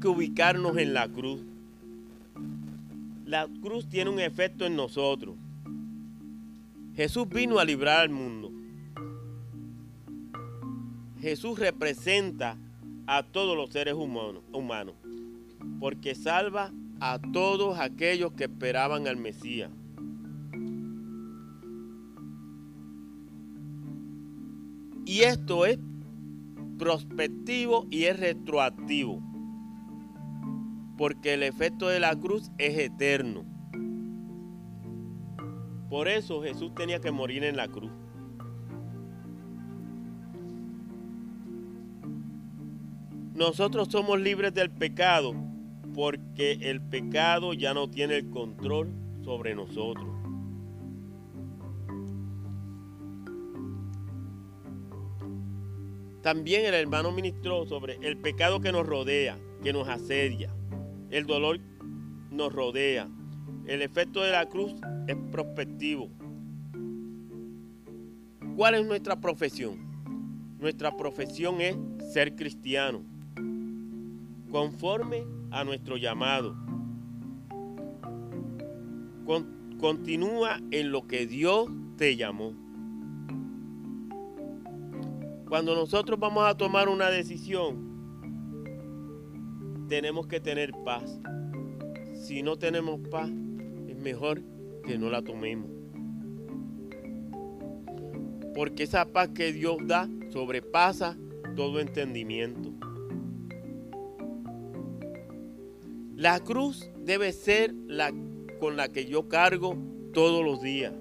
que ubicarnos en la cruz. La cruz tiene un efecto en nosotros. Jesús vino a librar al mundo. Jesús representa a todos los seres humanos, humanos porque salva a todos aquellos que esperaban al Mesías. Y esto es prospectivo y es retroactivo. Porque el efecto de la cruz es eterno. Por eso Jesús tenía que morir en la cruz. Nosotros somos libres del pecado porque el pecado ya no tiene el control sobre nosotros. También el hermano ministró sobre el pecado que nos rodea, que nos asedia. El dolor nos rodea. El efecto de la cruz es prospectivo. ¿Cuál es nuestra profesión? Nuestra profesión es ser cristiano, conforme a nuestro llamado. continúa en lo que Dios te llamó. Cuando nosotros vamos a tomar una decisión, tenemos que tener paz. Si no tenemos paz, es mejor que no la tomemos. Porque esa paz que Dios da sobrepasa todo entendimiento. La cruz debe ser la con la que yo cargo todos los días.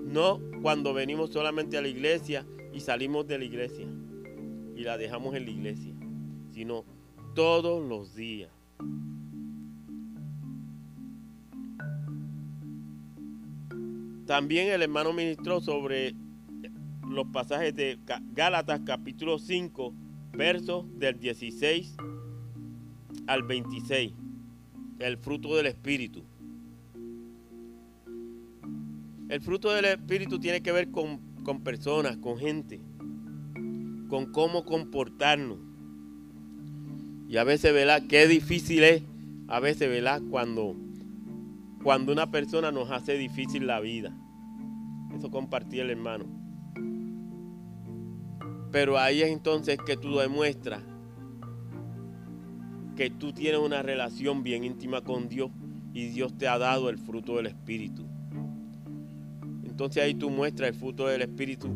No cuando venimos solamente a la iglesia y salimos de la iglesia y la dejamos en la iglesia, sino todos los días. También el hermano ministró sobre los pasajes de Gálatas capítulo 5, versos del 16 al 26, el fruto del Espíritu. El fruto del Espíritu tiene que ver con con personas, con gente, con cómo comportarnos. Y a veces, ¿verdad? Qué difícil es, a veces, ¿verdad? Cuando, cuando una persona nos hace difícil la vida. Eso compartí el hermano. Pero ahí es entonces que tú demuestras que tú tienes una relación bien íntima con Dios y Dios te ha dado el fruto del Espíritu. Entonces ahí tú muestras el fruto del Espíritu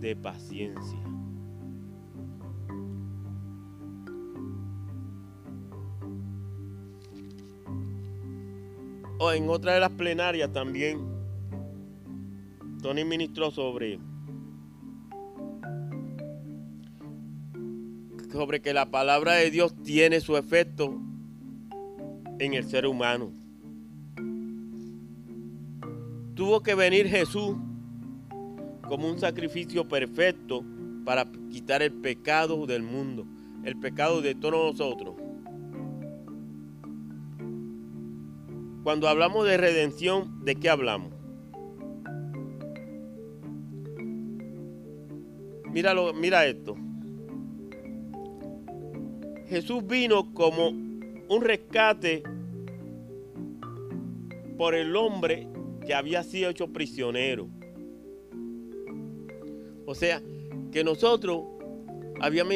de paciencia. O en otra de las plenarias también, Tony ministró sobre, sobre que la palabra de Dios tiene su efecto en el ser humano tuvo que venir Jesús como un sacrificio perfecto para quitar el pecado del mundo, el pecado de todos nosotros. Cuando hablamos de redención, ¿de qué hablamos? Míralo, mira esto. Jesús vino como un rescate por el hombre que había sido hecho prisionero. O sea, que nosotros habíamos,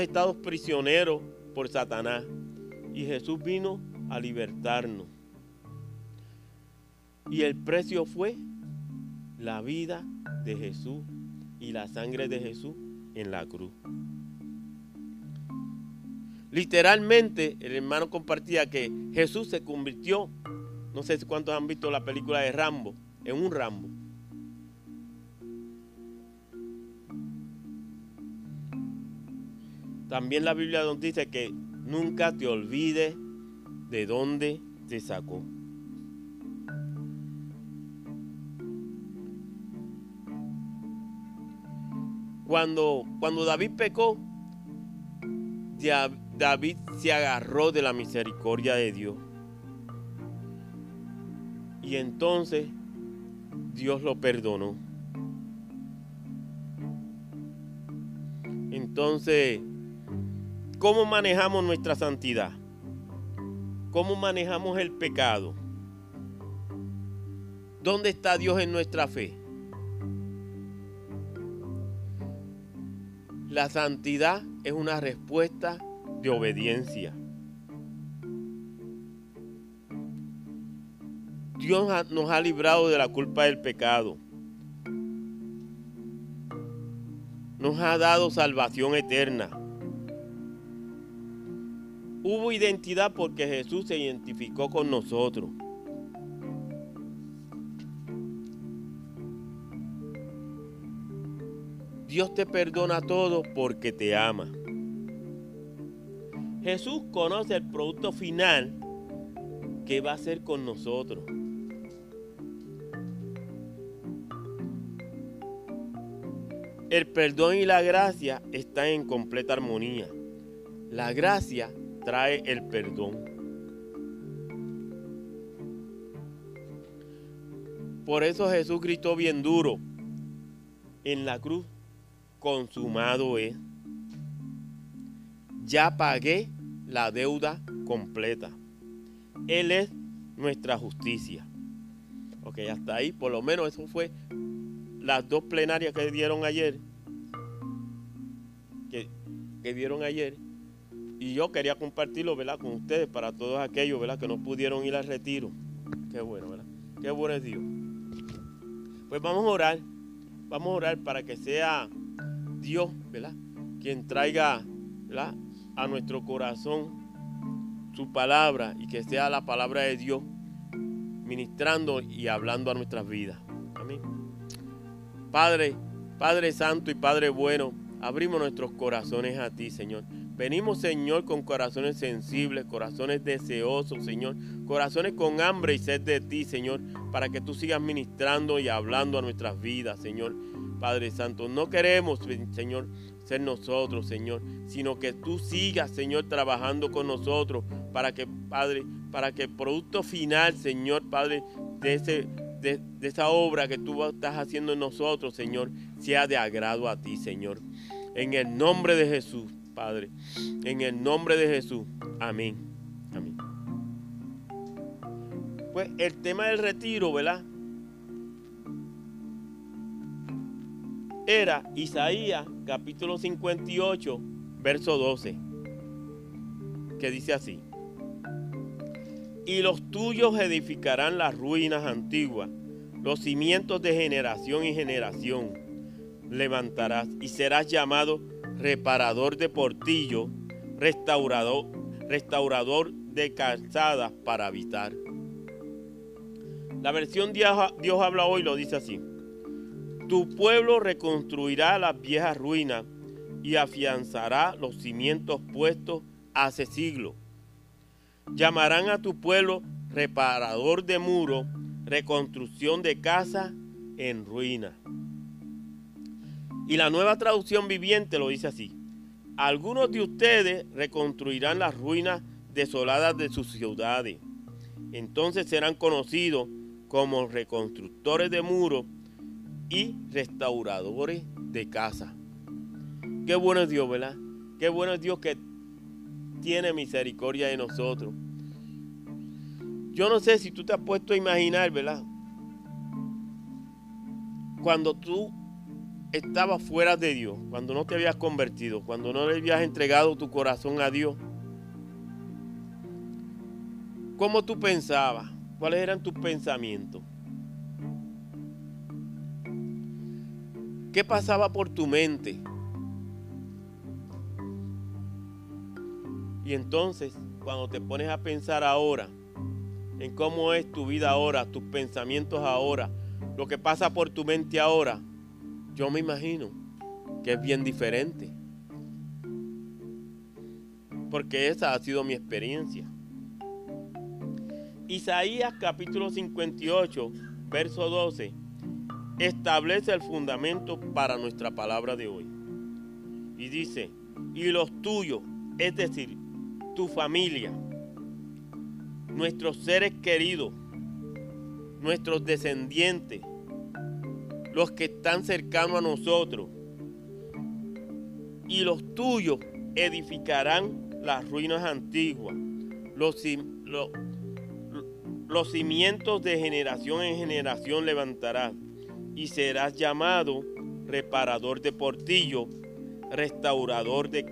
estado prisioneros por Satanás y Jesús vino a libertarnos. Y el precio fue la vida de Jesús y la sangre de Jesús en la cruz. Literalmente, el hermano compartía que Jesús se convirtió no sé cuántos han visto la película de Rambo, en un Rambo. También la Biblia nos dice que nunca te olvides de dónde te sacó. Cuando, cuando David pecó, David se agarró de la misericordia de Dios. Y entonces Dios lo perdonó. Entonces, ¿cómo manejamos nuestra santidad? ¿Cómo manejamos el pecado? ¿Dónde está Dios en nuestra fe? La santidad es una respuesta de obediencia. Dios nos ha librado de la culpa del pecado. Nos ha dado salvación eterna. Hubo identidad porque Jesús se identificó con nosotros. Dios te perdona todo porque te ama. Jesús conoce el producto final que va a hacer con nosotros. El perdón y la gracia están en completa armonía. La gracia trae el perdón. Por eso Jesús gritó bien duro en la cruz, consumado es. Ya pagué la deuda completa. Él es nuestra justicia. Ok, hasta ahí, por lo menos eso fue las dos plenarias que dieron ayer, que, que dieron ayer, y yo quería compartirlo, ¿verdad? Con ustedes, para todos aquellos, ¿verdad? Que no pudieron ir al retiro. Qué bueno, ¿verdad? Qué bueno es Dios. Pues vamos a orar, vamos a orar para que sea Dios, ¿verdad? Quien traiga, ¿verdad? A nuestro corazón su palabra y que sea la palabra de Dios ministrando y hablando a nuestras vidas. Amén. Padre, Padre Santo y Padre bueno, abrimos nuestros corazones a ti, Señor. Venimos, Señor, con corazones sensibles, corazones deseosos, Señor. Corazones con hambre y sed de ti, Señor, para que tú sigas ministrando y hablando a nuestras vidas, Señor. Padre Santo, no queremos, Señor, ser nosotros, Señor, sino que tú sigas, Señor, trabajando con nosotros para que, Padre, para que el producto final, Señor, Padre, de ese de, esa obra que tú estás haciendo en nosotros, Señor, sea de agrado a ti, Señor. En el nombre de Jesús, Padre. En el nombre de Jesús. Amén. Amén. Pues el tema del retiro, ¿verdad? Era Isaías capítulo 58, verso 12, que dice así y los tuyos edificarán las ruinas antiguas, los cimientos de generación y generación levantarás y serás llamado reparador de portillo, restaurador, restaurador de calzadas para habitar. La versión Dios, Dios habla hoy lo dice así. Tu pueblo reconstruirá las viejas ruinas y afianzará los cimientos puestos hace siglos Llamarán a tu pueblo reparador de muro, reconstrucción de casa en ruina. Y la nueva traducción viviente lo dice así. Algunos de ustedes reconstruirán las ruinas desoladas de sus ciudades. Entonces serán conocidos como reconstructores de muros y restauradores de casa. Qué bueno es Dios, ¿verdad? Qué bueno es Dios que tiene misericordia de nosotros. Yo no sé si tú te has puesto a imaginar, ¿verdad? Cuando tú estabas fuera de Dios, cuando no te habías convertido, cuando no le habías entregado tu corazón a Dios, ¿cómo tú pensabas? ¿Cuáles eran tus pensamientos? ¿Qué pasaba por tu mente? Y entonces, cuando te pones a pensar ahora en cómo es tu vida ahora, tus pensamientos ahora, lo que pasa por tu mente ahora, yo me imagino que es bien diferente. Porque esa ha sido mi experiencia. Isaías capítulo 58, verso 12, establece el fundamento para nuestra palabra de hoy. Y dice, y los tuyos, es decir, tu familia, nuestros seres queridos, nuestros descendientes, los que están cercanos a nosotros, y los tuyos edificarán las ruinas antiguas. Los, los cimientos de generación en generación levantarás y serás llamado reparador de portillo, restaurador de,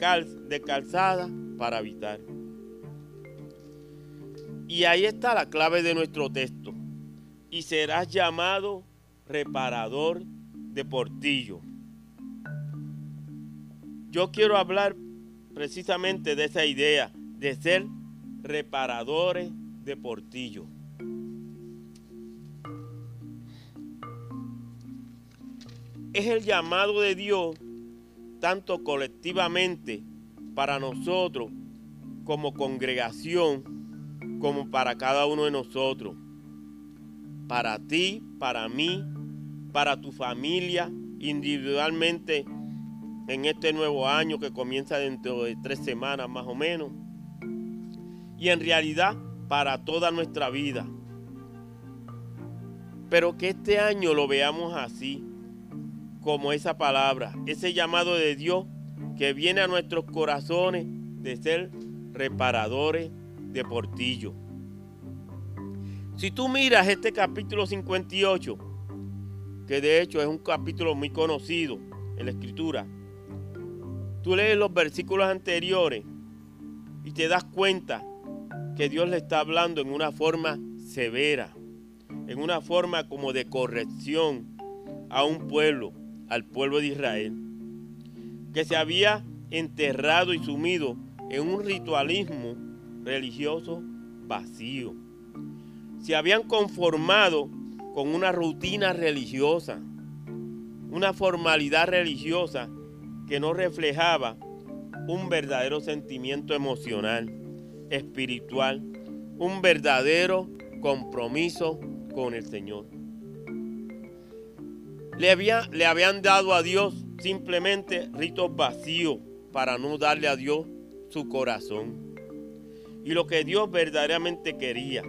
de calzada para habitar. Y ahí está la clave de nuestro texto. Y serás llamado reparador de portillo. Yo quiero hablar precisamente de esa idea de ser reparadores de portillo. Es el llamado de Dios tanto colectivamente para nosotros como congregación, como para cada uno de nosotros. Para ti, para mí, para tu familia, individualmente en este nuevo año que comienza dentro de tres semanas más o menos. Y en realidad para toda nuestra vida. Pero que este año lo veamos así, como esa palabra, ese llamado de Dios que viene a nuestros corazones de ser reparadores de portillo. Si tú miras este capítulo 58, que de hecho es un capítulo muy conocido en la escritura, tú lees los versículos anteriores y te das cuenta que Dios le está hablando en una forma severa, en una forma como de corrección a un pueblo, al pueblo de Israel, que se había enterrado y sumido en un ritualismo religioso vacío. Se habían conformado con una rutina religiosa, una formalidad religiosa que no reflejaba un verdadero sentimiento emocional, espiritual, un verdadero compromiso con el Señor. Le, le habían dado a Dios simplemente ritos vacíos para no darle a Dios su corazón y lo que Dios verdaderamente quería.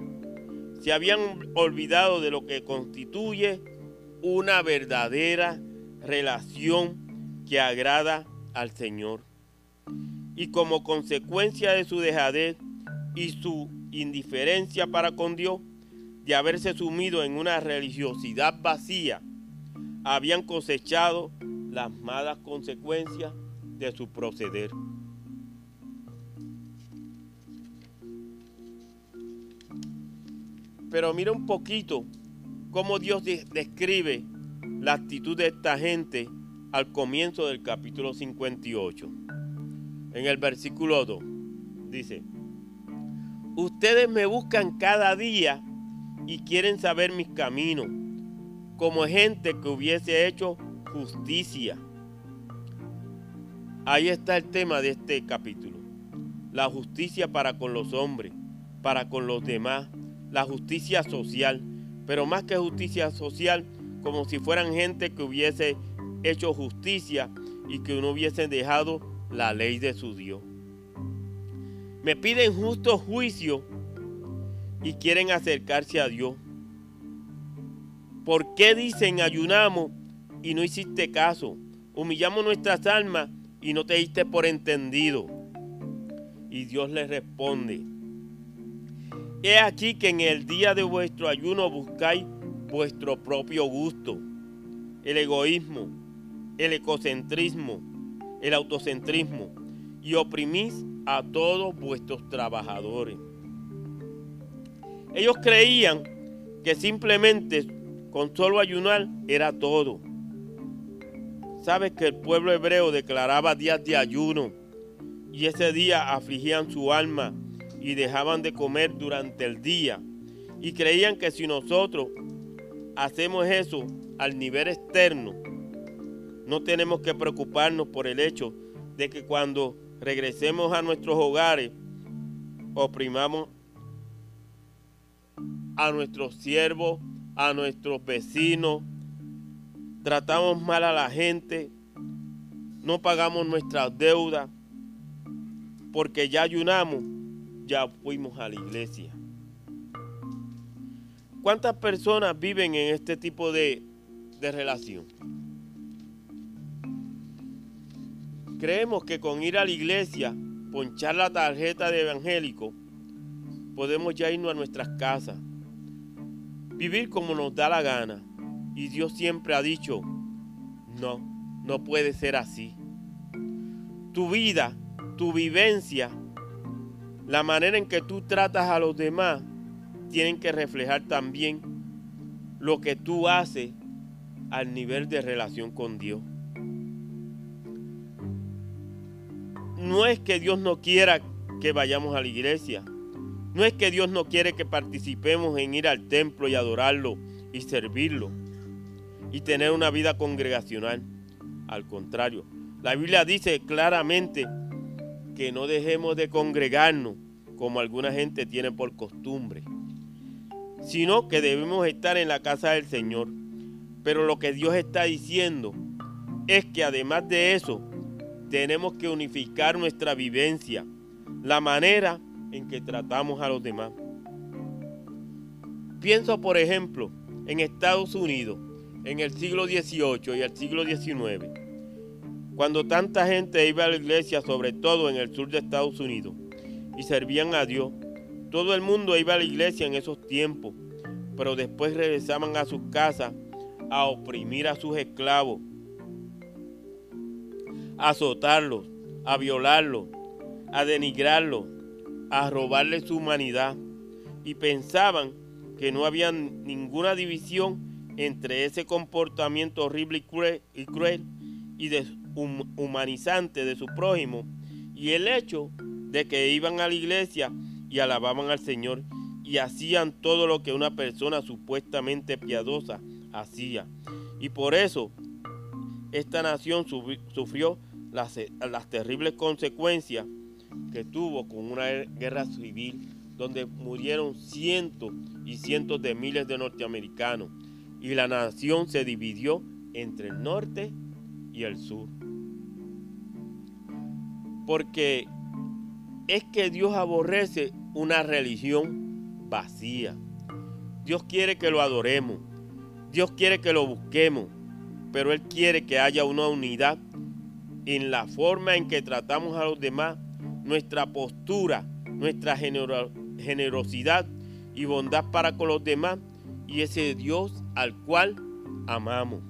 Se habían olvidado de lo que constituye una verdadera relación que agrada al Señor. Y como consecuencia de su dejadez y su indiferencia para con Dios, de haberse sumido en una religiosidad vacía, habían cosechado las malas consecuencias de su proceder. Pero mira un poquito cómo Dios describe la actitud de esta gente al comienzo del capítulo 58. En el versículo 2 dice, ustedes me buscan cada día y quieren saber mis caminos, como gente que hubiese hecho justicia. Ahí está el tema de este capítulo. La justicia para con los hombres, para con los demás, la justicia social, pero más que justicia social, como si fueran gente que hubiese hecho justicia y que no hubiesen dejado la ley de su Dios. Me piden justo juicio y quieren acercarse a Dios. ¿Por qué dicen ayunamos y no hiciste caso? Humillamos nuestras almas y no te diste por entendido. Y Dios les responde, he aquí que en el día de vuestro ayuno buscáis vuestro propio gusto, el egoísmo, el ecocentrismo, el autocentrismo y oprimís a todos vuestros trabajadores. Ellos creían que simplemente con solo ayunar era todo. Sabes que el pueblo hebreo declaraba días de ayuno y ese día afligían su alma y dejaban de comer durante el día. Y creían que si nosotros hacemos eso al nivel externo, no tenemos que preocuparnos por el hecho de que cuando regresemos a nuestros hogares, oprimamos a nuestros siervos, a nuestros vecinos, tratamos mal a la gente, no pagamos nuestras deudas, porque ya ayunamos, ya fuimos a la iglesia. ¿Cuántas personas viven en este tipo de, de relación? Creemos que con ir a la iglesia, ponchar la tarjeta de evangélico, podemos ya irnos a nuestras casas, vivir como nos da la gana. Y Dios siempre ha dicho, no, no puede ser así. Tu vida, tu vivencia, la manera en que tú tratas a los demás, tienen que reflejar también lo que tú haces al nivel de relación con Dios. No es que Dios no quiera que vayamos a la iglesia. No es que Dios no quiere que participemos en ir al templo y adorarlo y servirlo y tener una vida congregacional. Al contrario, la Biblia dice claramente que no dejemos de congregarnos como alguna gente tiene por costumbre, sino que debemos estar en la casa del Señor. Pero lo que Dios está diciendo es que además de eso, tenemos que unificar nuestra vivencia, la manera en que tratamos a los demás. Pienso, por ejemplo, en Estados Unidos, en el siglo XVIII y el siglo XIX, cuando tanta gente iba a la iglesia, sobre todo en el sur de Estados Unidos, y servían a Dios. Todo el mundo iba a la iglesia en esos tiempos, pero después regresaban a sus casas a oprimir a sus esclavos, a azotarlos, a violarlos, a denigrarlos, a robarles su humanidad y pensaban que no había ninguna división entre ese comportamiento horrible y cruel y, de su prójimo y el hecho de que iban a la iglesia y alababan al Señor y hacían todo lo que una persona supuestamente piadosa hacía. Y por eso esta nación sufrió las terribles consecuencias que tuvo con una guerra civil donde murieron cientos y cientos de miles de norteamericanos y la nación se dividió entre el norte y el sur. Porque es que Dios aborrece una religión vacía. Dios quiere que lo adoremos. Dios quiere que lo busquemos. Pero Él quiere que haya una unidad en la forma en que tratamos a los demás nuestra postura, nuestra generosidad y bondad para con los demás y ese Dios al cual amamos.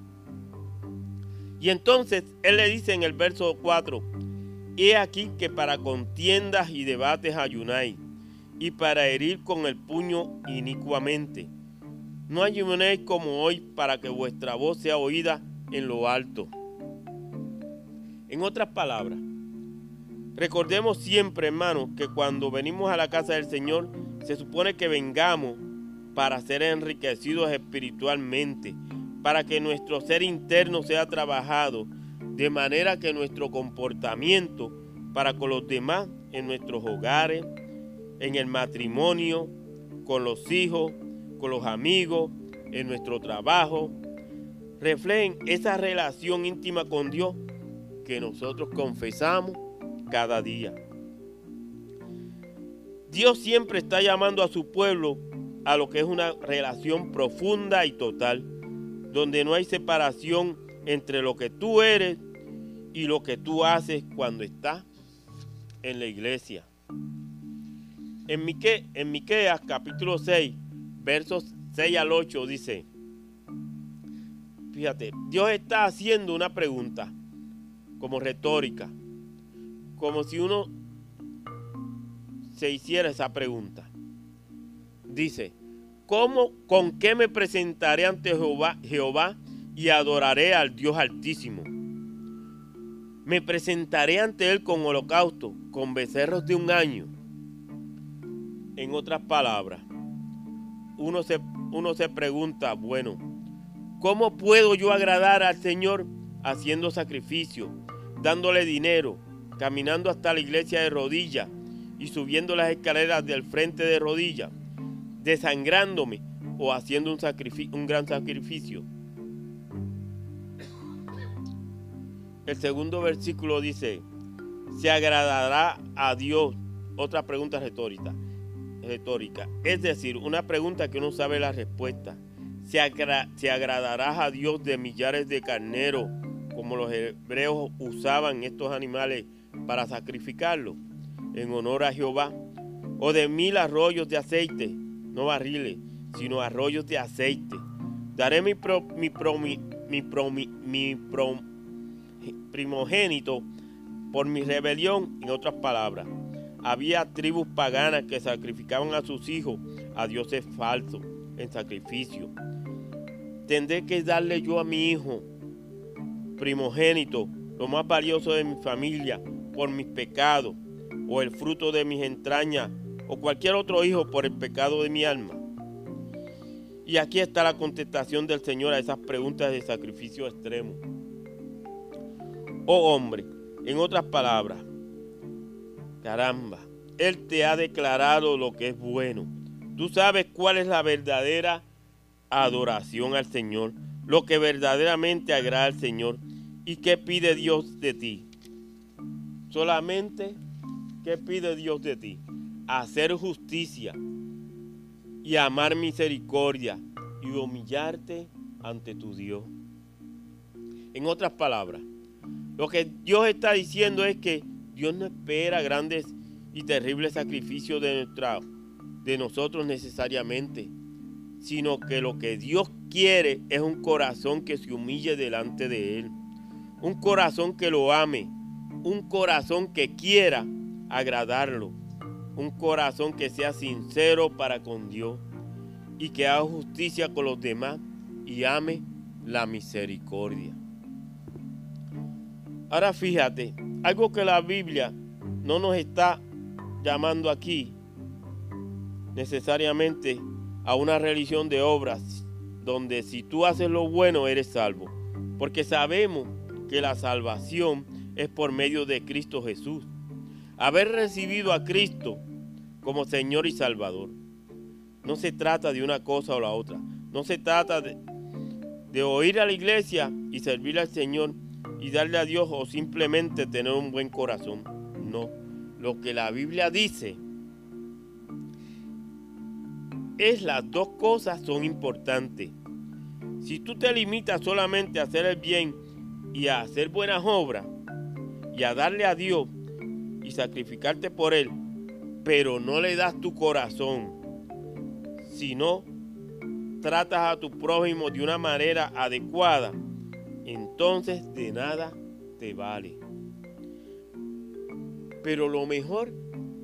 Y entonces Él le dice en el verso 4, He aquí que para contiendas y debates ayunáis, y para herir con el puño inicuamente. No ayunéis como hoy para que vuestra voz sea oída en lo alto. En otras palabras, Recordemos siempre, hermanos, que cuando venimos a la casa del Señor, se supone que vengamos para ser enriquecidos espiritualmente, para que nuestro ser interno sea trabajado, de manera que nuestro comportamiento para con los demás en nuestros hogares, en el matrimonio, con los hijos, con los amigos, en nuestro trabajo, reflejen esa relación íntima con Dios que nosotros confesamos cada día. Dios siempre está llamando a su pueblo a lo que es una relación profunda y total, donde no hay separación entre lo que tú eres y lo que tú haces cuando estás en la iglesia. En, Mique, en Miqueas capítulo 6, versos 6 al 8 dice, fíjate, Dios está haciendo una pregunta como retórica como si uno se hiciera esa pregunta. Dice, ¿cómo, con qué me presentaré ante Jehová y adoraré al Dios altísimo? Me presentaré ante Él con holocausto, con becerros de un año. En otras palabras, uno se, uno se pregunta, bueno, ¿cómo puedo yo agradar al Señor haciendo sacrificio, dándole dinero, caminando hasta la iglesia de rodillas y subiendo las escaleras del frente de rodillas, desangrándome o haciendo un, un gran sacrificio. El segundo versículo dice, se agradará a Dios. Otra pregunta retórica. retórica. Es decir, una pregunta que uno sabe la respuesta. Se, se agradará a Dios de millares de carneros como los hebreos usaban estos animales para sacrificarlos en honor a Jehová, o de mil arroyos de aceite, no barriles, sino arroyos de aceite. Daré mi, mi, mi, mi primogénito por mi rebelión, en otras palabras. Había tribus paganas que sacrificaban a sus hijos a dioses falsos en sacrificio. Tendré que darle yo a mi hijo primogénito, lo más valioso de mi familia, por mis pecados, o el fruto de mis entrañas, o cualquier otro hijo por el pecado de mi alma. Y aquí está la contestación del Señor a esas preguntas de sacrificio extremo. Oh hombre, en otras palabras, caramba, Él te ha declarado lo que es bueno. Tú sabes cuál es la verdadera adoración al Señor, lo que verdaderamente agrada al Señor. ¿Y qué pide Dios de ti? Solamente, ¿qué pide Dios de ti? Hacer justicia y amar misericordia y humillarte ante tu Dios. En otras palabras, lo que Dios está diciendo es que Dios no espera grandes y terribles sacrificios de, nuestra, de nosotros necesariamente, sino que lo que Dios quiere es un corazón que se humille delante de Él, un corazón que lo ame, un corazón que quiera agradarlo, un corazón que sea sincero para con Dios y que haga justicia con los demás y ame la misericordia. Ahora fíjate, algo que la Biblia no nos está llamando aquí necesariamente a una religión de obras donde si tú haces lo bueno eres salvo. Porque sabemos que la salvación es por medio de Cristo Jesús. Haber recibido a Cristo como Señor y Salvador. No se trata de una cosa o la otra. No se trata de, de oír a la iglesia y servir al Señor y darle a Dios o simplemente tener un buen corazón. No, lo que la Biblia dice es las dos cosas son importantes. Si tú te limitas solamente a hacer el bien y a hacer buenas obras y a darle a Dios y sacrificarte por Él, pero no le das tu corazón, sino tratas a tu prójimo de una manera adecuada, entonces de nada te vale. Pero lo mejor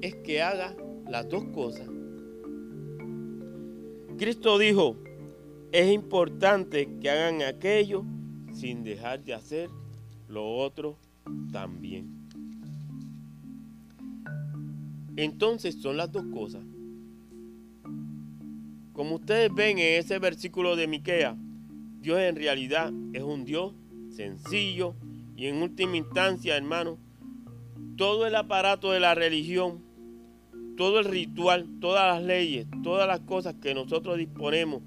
es que haga las dos cosas. Cristo dijo, es importante que hagan aquello sin dejar de hacer lo otro también. Entonces son las dos cosas. Como ustedes ven en ese versículo de Miquea, Dios en realidad es un Dios sencillo y en última instancia, hermano, todo el aparato de la religión, todo el ritual, todas las leyes, todas las cosas que nosotros disponemos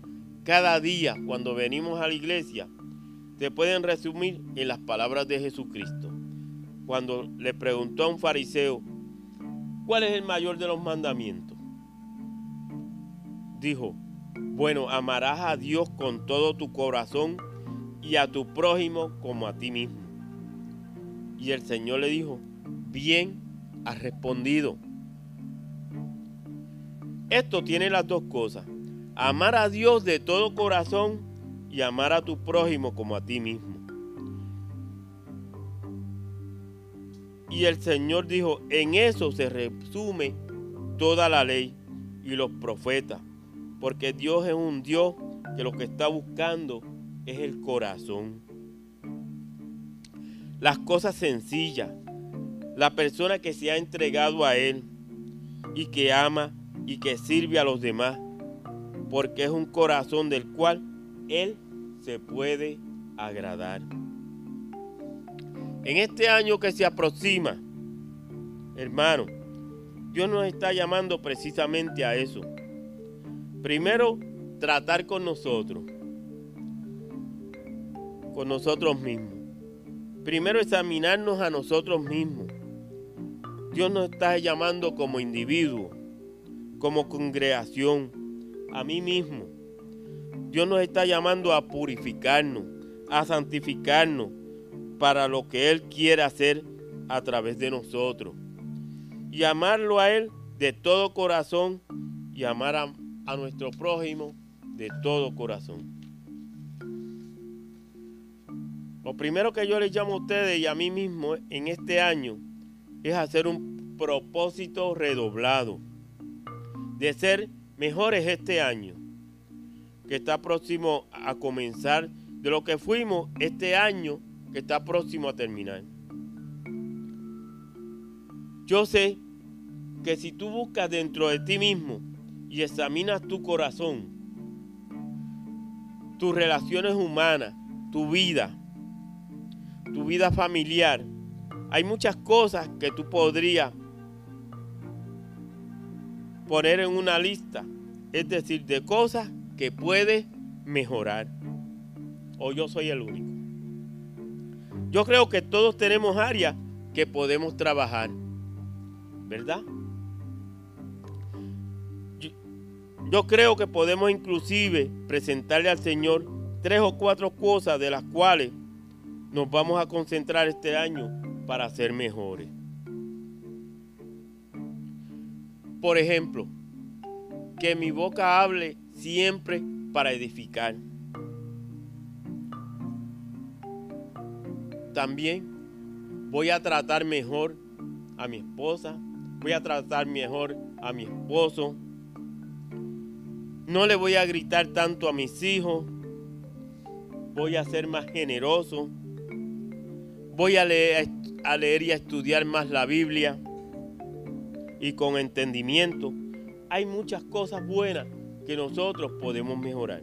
cada día cuando venimos a la iglesia, se pueden resumir en las palabras de Jesucristo. Cuando le preguntó a un fariseo, ¿cuál es el mayor de los mandamientos? Dijo, bueno, amarás a Dios con todo tu corazón y a tu prójimo como a ti mismo. Y el Señor le dijo, bien has respondido. Esto tiene las dos cosas. Amar a Dios de todo corazón y amar a tu prójimo como a ti mismo. Y el Señor dijo, en eso se resume toda la ley y los profetas porque Dios es un Dios que lo que está buscando es el corazón. Las cosas sencillas. La persona que se ha entregado a Él y que ama y que sirve a los demás. Porque es un corazón del cual Él se puede agradar. En este año que se aproxima, hermano, Dios nos está llamando precisamente a eso Primero, tratar con nosotros, con nosotros mismos. Primero, examinarnos a nosotros mismos. Dios nos está llamando como individuo, como congregación, a mí mismo. Dios nos está llamando a purificarnos, a santificarnos, para lo que Él quiere hacer a través de nosotros. Y amarlo a Él de todo corazón y amar a, a nuestro prójimo de todo corazón. Lo primero que yo les llamo a ustedes y a mí mismo en este año es hacer un propósito redoblado de ser mejores este año que está próximo a comenzar, de lo que fuimos este año que está próximo a terminar. Yo sé que si tú buscas dentro de ti mismo y examinas tu corazón, tus relaciones humanas, tu vida, tu vida familiar, hay muchas cosas que tú podrías poner en una lista, es decir, de cosas que puedes mejorar. O yo soy el único. Yo creo que todos tenemos áreas que podemos trabajar, ¿verdad? Yo creo que podemos inclusive presentarle al Señor tres o cuatro cosas de las cuales nos vamos a concentrar este año para ser mejores. Por ejemplo, que mi boca hable siempre para edificar. También voy a tratar mejor a mi esposa, voy a tratar mejor a mi esposo. No le voy a gritar tanto a mis hijos. Voy a ser más generoso. Voy a leer, y a estudiar más la Biblia y con entendimiento. Hay muchas cosas buenas que nosotros podemos mejorar.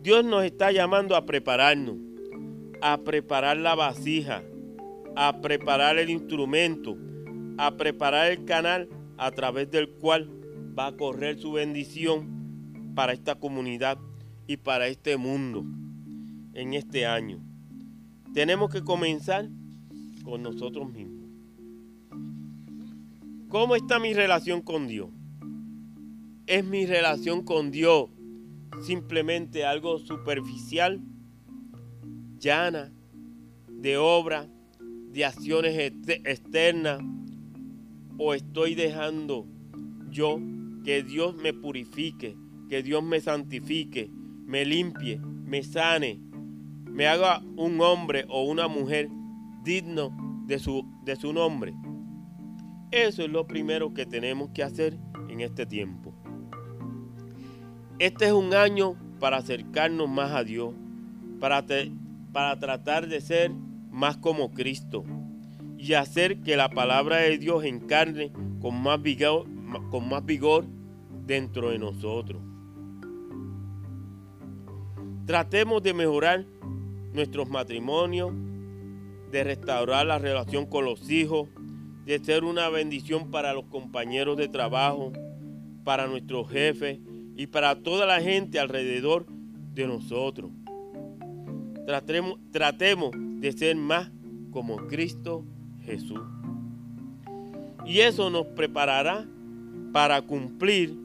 Dios nos está llamando a prepararnos, a preparar la vasija, a preparar el instrumento, a preparar el canal a través del cual va a correr su bendición para esta comunidad y para este mundo en este año. Tenemos que comenzar con nosotros mismos. ¿Cómo está mi relación con Dios? ¿Es mi relación con Dios simplemente algo superficial, llana, de obra, de acciones externas? ¿O estoy dejando yo que Dios me purifique, que Dios me santifique, me limpie, me sane, me haga un hombre o una mujer digno de su, de su nombre? Eso es lo primero que tenemos que hacer en este tiempo. Este es un año para acercarnos más a Dios, para, para tratar de ser más como Cristo y hacer que la palabra de Dios encarne con más vigor, con más vigor dentro de nosotros. Tratemos de mejorar nuestros matrimonios, de restaurar la relación con los hijos, de ser una bendición para los compañeros de trabajo, para nuestros jefes y para toda la gente alrededor de nosotros. Tratemos, tratemos de ser más como Cristo Jesús. Y eso nos preparará para cumplir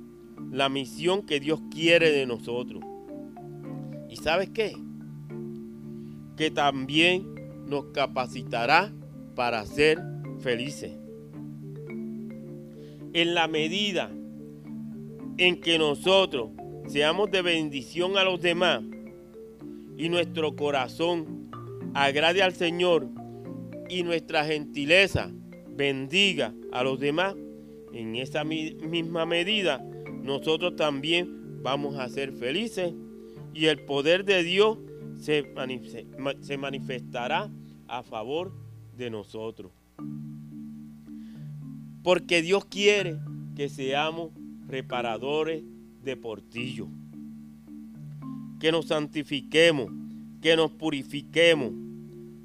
la misión que Dios quiere de nosotros. ¿Y sabes qué? Que también nos capacitará para ser felices. En la medida en que nosotros seamos de bendición a los demás y nuestro corazón agrade al Señor y nuestra gentileza bendiga a los demás, en esa misma medida nosotros también vamos a ser felices y el poder de Dios se, manifestará a favor de nosotros. Porque Dios quiere que seamos reparadores de portillo. Que nos santifiquemos, que nos purifiquemos.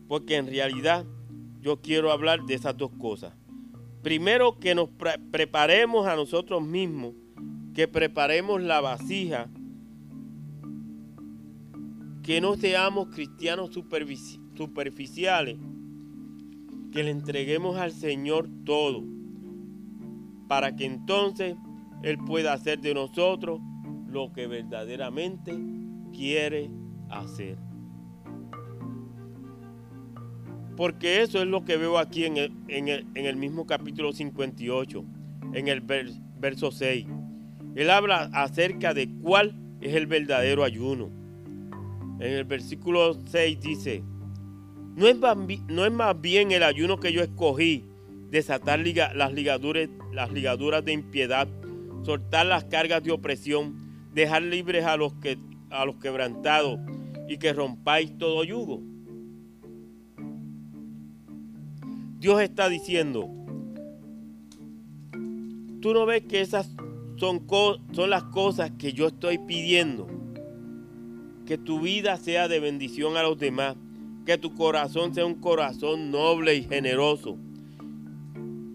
Porque en realidad yo quiero hablar de esas dos cosas. Primero que nos preparemos a nosotros mismos, que preparemos la vasija, que no seamos cristianos superficiales, que le entreguemos al Señor todo para que entonces Él pueda hacer de nosotros lo que verdaderamente quiere hacer. Porque eso es lo que veo aquí en el, en el, mismo capítulo 58, en el verso 6. Él habla acerca de cuál es el verdadero ayuno. En el versículo 6 dice, no es, no es más bien el ayuno que yo escogí, desatar las, ligaduras, las ligaduras de impiedad, soltar las cargas de opresión, dejar libres a los, que, a los quebrantados y que rompáis todo yugo. Dios está diciendo, tú no ves que esas son, son las cosas que yo estoy pidiendo. Que tu vida sea de bendición a los demás. Que tu corazón sea un corazón noble y generoso.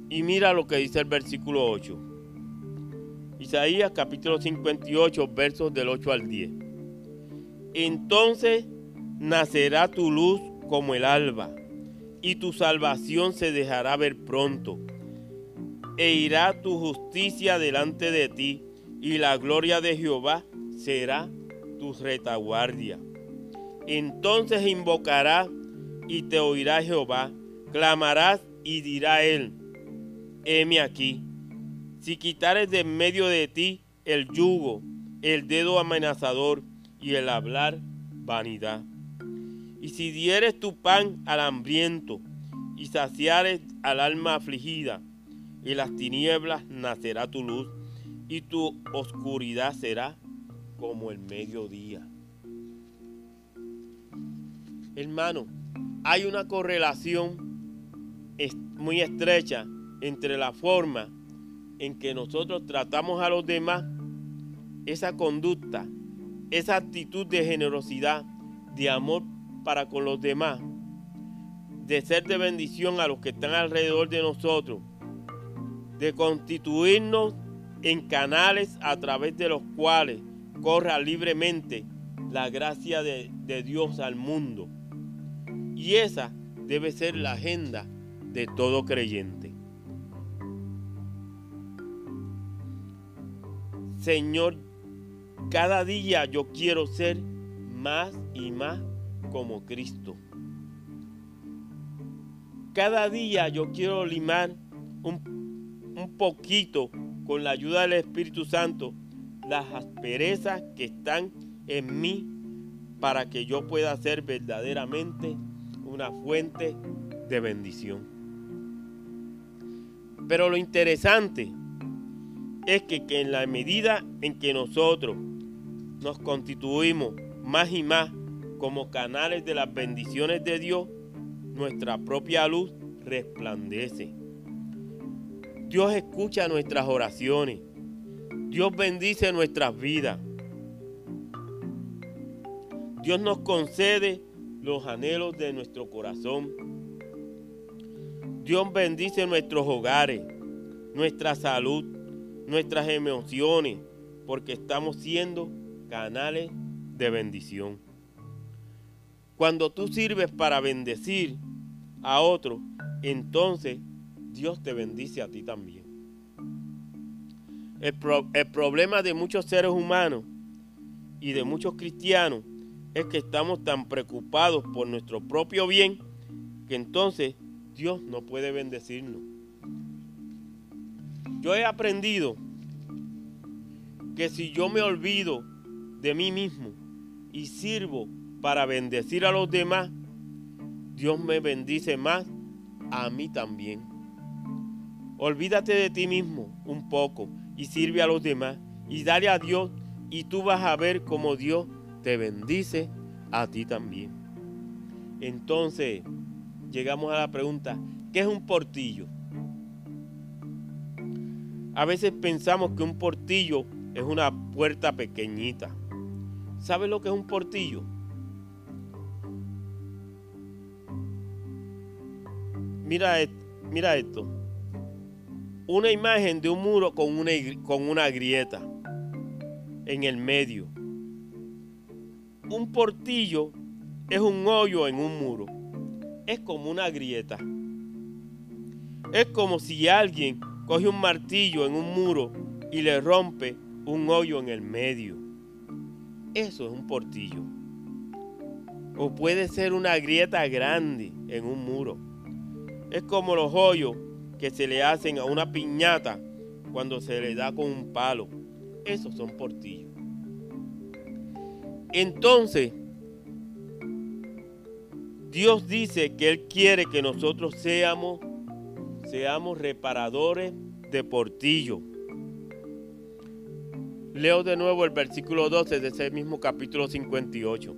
Y mira lo que dice el versículo 8. Isaías capítulo 58 versos del 8 al 10. Entonces nacerá tu luz como el alba y tu salvación se dejará ver pronto. E irá tu justicia delante de ti, y la gloria de Jehová será tu retaguardia. Entonces invocará y te oirá Jehová, clamarás y dirá él, heme aquí. Si quitares de en medio de ti el yugo, el dedo amenazador y el hablar vanidad. Y si dieres tu pan al hambriento y saciares al alma afligida, y las tinieblas nacerá tu luz, y tu oscuridad será como el mediodía. Hermano, hay una correlación muy estrecha entre la forma en que nosotros tratamos a los demás, esa conducta, esa actitud de generosidad, de amor para con los demás, de ser de bendición a los que están alrededor de nosotros, de constituirnos en canales a través de los cuales corra libremente la gracia de, Dios al mundo. Y esa debe ser la agenda de todo creyente. Señor, cada día yo quiero ser más y más como Cristo. Cada día yo quiero limar un, un poquito con la ayuda del Espíritu Santo las asperezas que están en mí para que yo pueda ser verdaderamente una fuente de bendición. Pero lo interesante es que, que, en la medida en que nosotros nos constituimos más y más como canales de las bendiciones de Dios, nuestra propia luz resplandece. Dios escucha nuestras oraciones. Dios bendice nuestras vidas. Dios nos concede los anhelos de nuestro corazón. Dios bendice nuestros hogares, nuestra salud, nuestras emociones, porque estamos siendo canales de bendición. Cuando tú sirves para bendecir a otro, entonces Dios te bendice a ti también. El, problema de muchos seres humanos y de muchos cristianos es que estamos tan preocupados por nuestro propio bien que entonces Dios no puede bendecirnos. Yo he aprendido que si yo me olvido de mí mismo y sirvo para bendecir a los demás, Dios me bendice más a mí también. Olvídate de ti mismo un poco y sirve a los demás y dale a Dios y tú vas a ver cómo Dios te bendice a ti también. Entonces, llegamos a la pregunta, ¿qué es un portillo? A veces pensamos que un portillo es una puerta pequeñita. ¿Sabes lo que es un portillo? Mira, mira esto. Una imagen de un muro con una, con una grieta en el medio. Un portillo es un hoyo en un muro. Es como una grieta. Es como si alguien coge un martillo en un muro y le rompe un hoyo en el medio. Eso es un portillo. o puede ser una grieta grande en un muro. Es como los hoyos que se le hacen a una piñata cuando se le da con un palo. Esos son portillos. Entonces, Dios dice que Él quiere que nosotros seamos, seamos reparadores de portillo. Leo de nuevo el versículo 12 de ese mismo capítulo 58.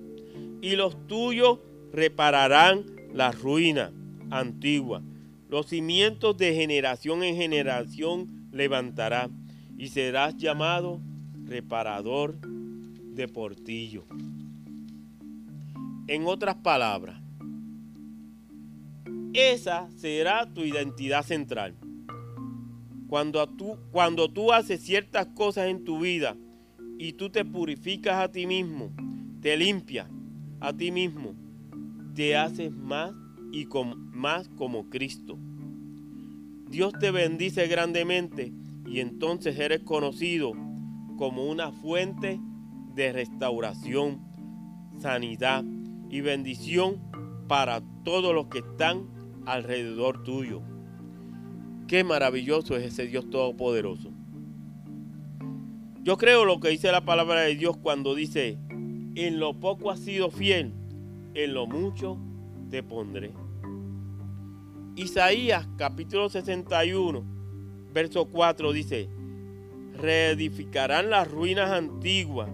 Y los tuyos repararán la ruina antigua. Los cimientos de generación en generación levantará y serás llamado reparador de portillo. En otras palabras, esa será tu identidad central. Cuando tú, cuando tú haces ciertas cosas en tu vida y tú te purificas a ti mismo, te limpias a ti mismo, te haces más y más como Cristo. Dios te bendice grandemente y entonces eres conocido como una fuente de restauración, sanidad y bendición para todos los que están alrededor tuyo. Qué maravilloso es ese Dios todopoderoso. Yo creo lo que dice la palabra de Dios cuando dice, en lo poco has sido fiel, en lo mucho te pondré. Isaías capítulo 61, verso 4 dice, reedificarán las ruinas antiguas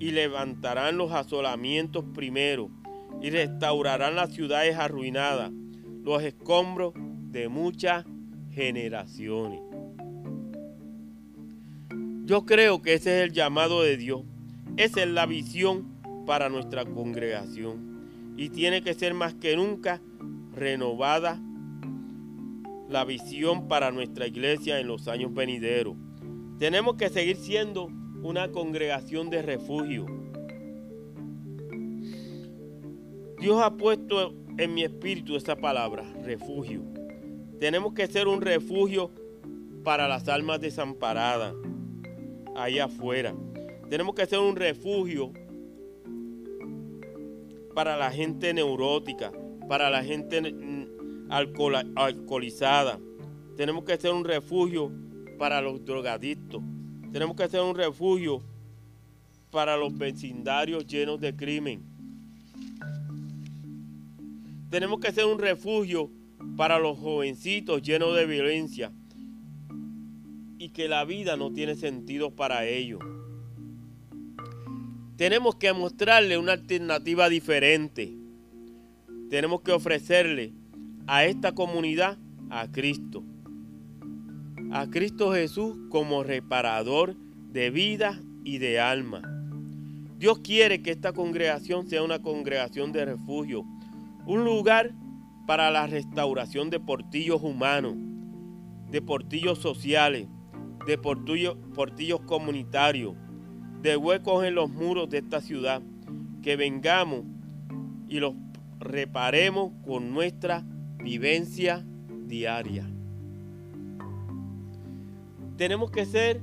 y levantarán los asolamientos primero y restaurarán las ciudades arruinadas, los escombros de muchas generaciones. Yo creo que ese es el llamado de Dios. Esa es la visión para nuestra congregación. Y tiene que ser más que nunca renovada la visión para nuestra iglesia en los años venideros. Tenemos que seguir siendo una congregación de refugio. Dios ha puesto en mi espíritu esa palabra, refugio. Tenemos que ser un refugio para las almas desamparadas, allá afuera. Tenemos que ser un refugio para la gente neurótica, para la gente alcoholizada. Tenemos que ser un refugio para los drogadictos. Tenemos que ser un refugio para los vecindarios llenos de crimen. Tenemos que ser un refugio para los jovencitos llenos de violencia y que la vida no tiene sentido para ellos. Tenemos que mostrarle una alternativa diferente. Tenemos que ofrecerle a esta comunidad a Cristo. A Cristo Jesús como reparador de vida y de alma. Dios quiere que esta congregación sea una congregación de refugio, un lugar para la restauración de portillos humanos, de portillos sociales, de portillos, portillos comunitarios, de huecos en los muros de esta ciudad, que vengamos y los reparemos con nuestra vivencia diaria. Tenemos que ser,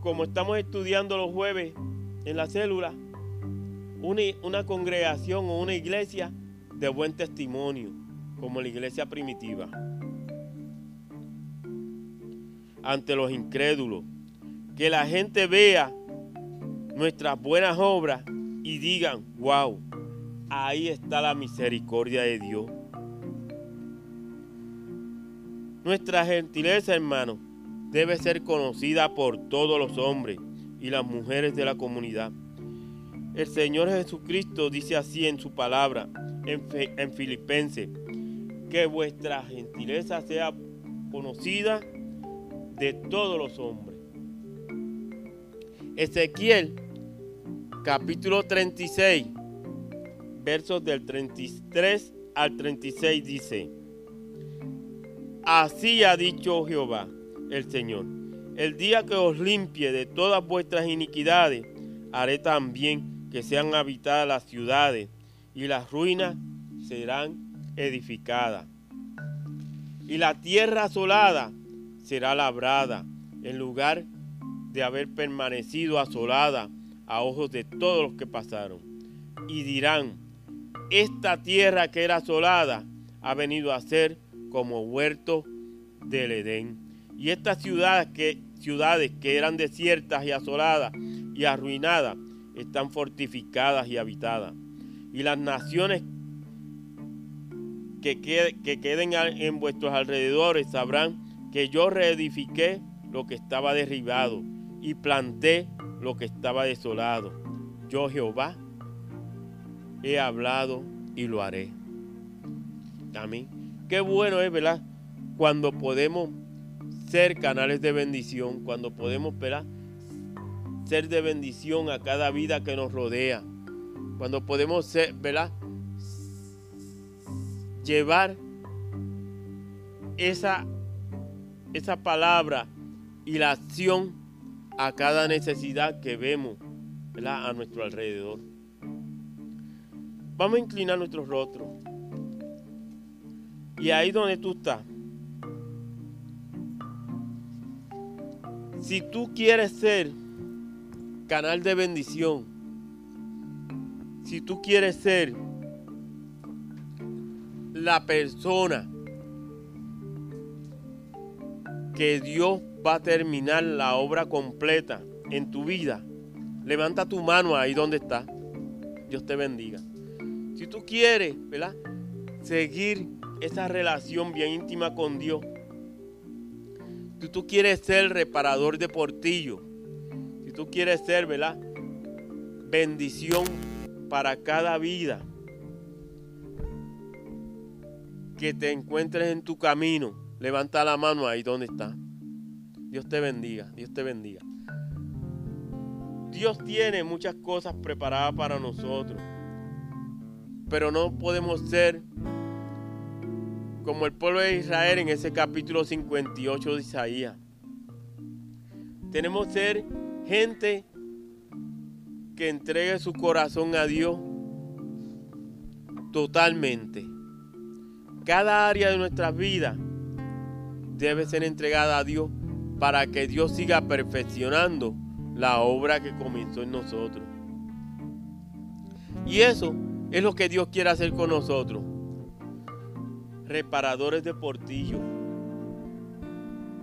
como estamos estudiando los jueves en la célula, una, una congregación o una iglesia de buen testimonio, como la iglesia primitiva. Ante los incrédulos, que la gente vea nuestras buenas obras y digan, wow, Ahí está la misericordia de Dios. Nuestra gentileza, hermano, debe ser conocida por todos los hombres y las mujeres de la comunidad. El Señor Jesucristo dice así en su palabra, en, en Filipenses, que vuestra gentileza sea conocida de todos los hombres. Ezequiel capítulo 36 versos del 33 al 36 dice, Así ha dicho Jehová, el Señor, el día que os limpie de todas vuestras iniquidades, haré también que sean habitadas las ciudades y las ruinas serán edificadas. Y la tierra asolada será labrada, en lugar de haber permanecido asolada a ojos de todos los que pasaron. Y dirán, esta tierra que era asolada ha venido a ser como huerto del Edén. Y estas ciudades que, eran desiertas y asoladas y arruinadas están fortificadas y habitadas. Y las naciones que, que queden en vuestros alrededores sabrán que yo reedifiqué lo que estaba derribado y planté lo que estaba desolado. Yo Jehová he hablado y lo haré. Amén. Qué bueno es, ¿verdad? Cuando podemos ser canales de bendición, cuando podemos, ¿verdad? Ser de bendición a cada vida que nos rodea. Cuando podemos ser, ¿verdad? Llevar esa esa palabra y la acción a cada necesidad que vemos a nuestro alrededor. Vamos a inclinar nuestro rostro. Y ahí donde tú estás, si tú quieres ser canal de bendición, si tú quieres ser la persona que Dios va a terminar la obra completa en tu vida, levanta tu mano ahí donde está. Dios te bendiga. Si tú quieres, ¿verdad? Seguir esa relación bien íntima con Dios. Si tú quieres ser reparador de portillo. Si tú quieres ser, ¿verdad? Bendición para cada vida que te encuentres en tu camino Levanta la mano ahí donde está. Dios te bendiga, Dios te bendiga. Dios tiene muchas cosas preparadas para nosotros, pero no podemos ser como el pueblo de Israel en ese capítulo 58 de Isaías. Tenemos que ser gente que entregue su corazón a Dios totalmente. Cada área de nuestras vidas debe ser entregada a Dios para que Dios siga perfeccionando la obra que comenzó en nosotros. Y eso es lo que Dios quiere hacer con nosotros. Reparadores de portillo.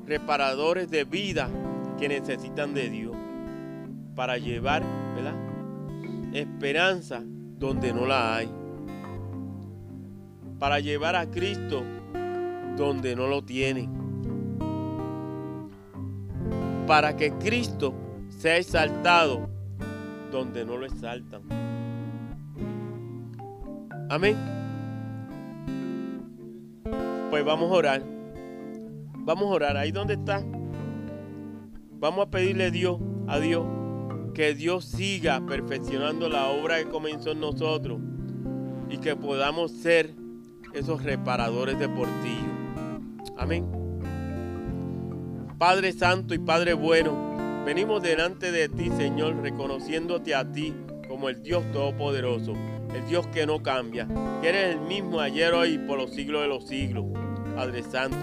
Reparadores de vida que necesitan de Dios. Para llevar, ¿verdad? Esperanza donde no la hay. Para llevar a Cristo donde no lo tienen para que Cristo sea exaltado donde no lo exaltan. Amén. Pues vamos a orar. Vamos a orar. Ahí donde está. Vamos a pedirle a Dios, a Dios, que Dios siga perfeccionando la obra que comenzó en nosotros y que podamos ser esos reparadores de portillo. Amén. Padre Santo y Padre Bueno, venimos delante de ti, Señor, reconociéndote a ti como el Dios Todopoderoso, el Dios que no cambia, que eres el mismo ayer, hoy y por los siglos de los siglos, Padre Santo.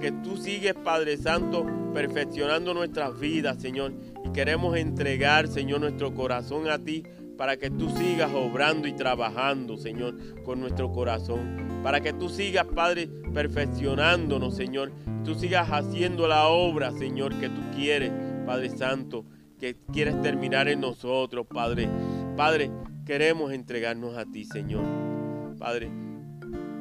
Que tú sigues, Padre Santo, perfeccionando nuestras vidas, Señor. Y queremos entregar, Señor, nuestro corazón a ti para que tú sigas obrando y trabajando, Señor, con nuestro corazón. Para que tú sigas, Padre, perfeccionándonos, Señor. Tú sigas haciendo la obra, Señor, que tú quieres, Padre Santo, que quieres terminar en nosotros, Padre. Padre, queremos entregarnos a ti, Señor. Padre,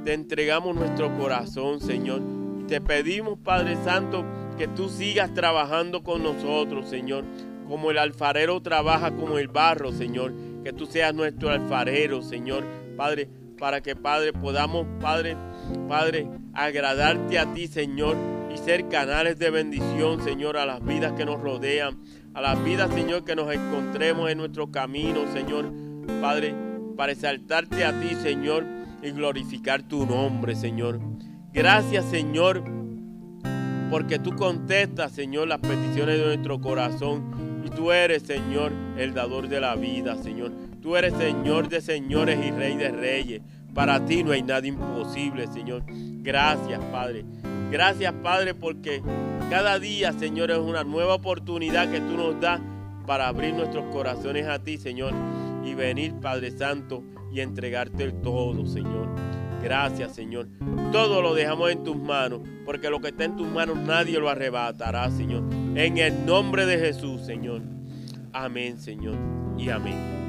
te entregamos nuestro corazón, Señor. Te pedimos, Padre Santo, que tú sigas trabajando con nosotros, Señor como el alfarero trabaja como el barro, Señor. Que tú seas nuestro alfarero, Señor. Padre, para que, Padre, podamos, Padre, Padre, agradarte a ti, Señor, y ser canales de bendición, Señor, a las vidas que nos rodean, a las vidas, Señor, que nos encontremos en nuestro camino, Señor. Padre, para exaltarte a ti, Señor, y glorificar tu nombre, Señor. Gracias, Señor, porque tú contestas, Señor, las peticiones de nuestro corazón y tú eres, Señor, el dador de la vida, Señor. Tú eres Señor de señores y Rey de reyes. Para ti no hay nada imposible, Señor. Gracias, Padre. Gracias, Padre, porque cada día, Señor, es una nueva oportunidad que tú nos das para abrir nuestros corazones a ti, Señor, y venir, Padre Santo, y entregarte el todo, Señor. Gracias, Señor. Todo lo dejamos en tus manos, porque lo que está en tus manos nadie lo arrebatará, Señor. En el nombre de Jesús, Señor. Amén, Señor. Y amén.